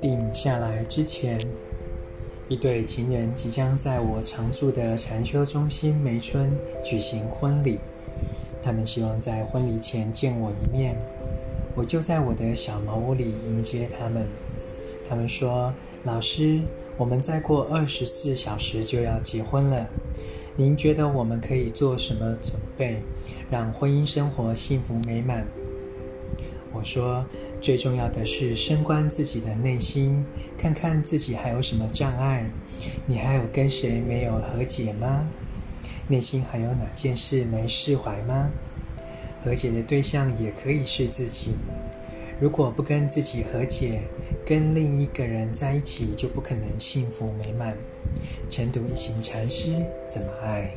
定下来之前，一对情人即将在我常住的禅修中心梅村举行婚礼。他们希望在婚礼前见我一面，我就在我的小茅屋里迎接他们。他们说：“老师，我们再过二十四小时就要结婚了，您觉得我们可以做什么准备，让婚姻生活幸福美满？”我说，最重要的是深观自己的内心，看看自己还有什么障碍。你还有跟谁没有和解吗？内心还有哪件事没释怀吗？和解的对象也可以是自己。如果不跟自己和解，跟另一个人在一起就不可能幸福美满。晨读一行禅师怎么爱？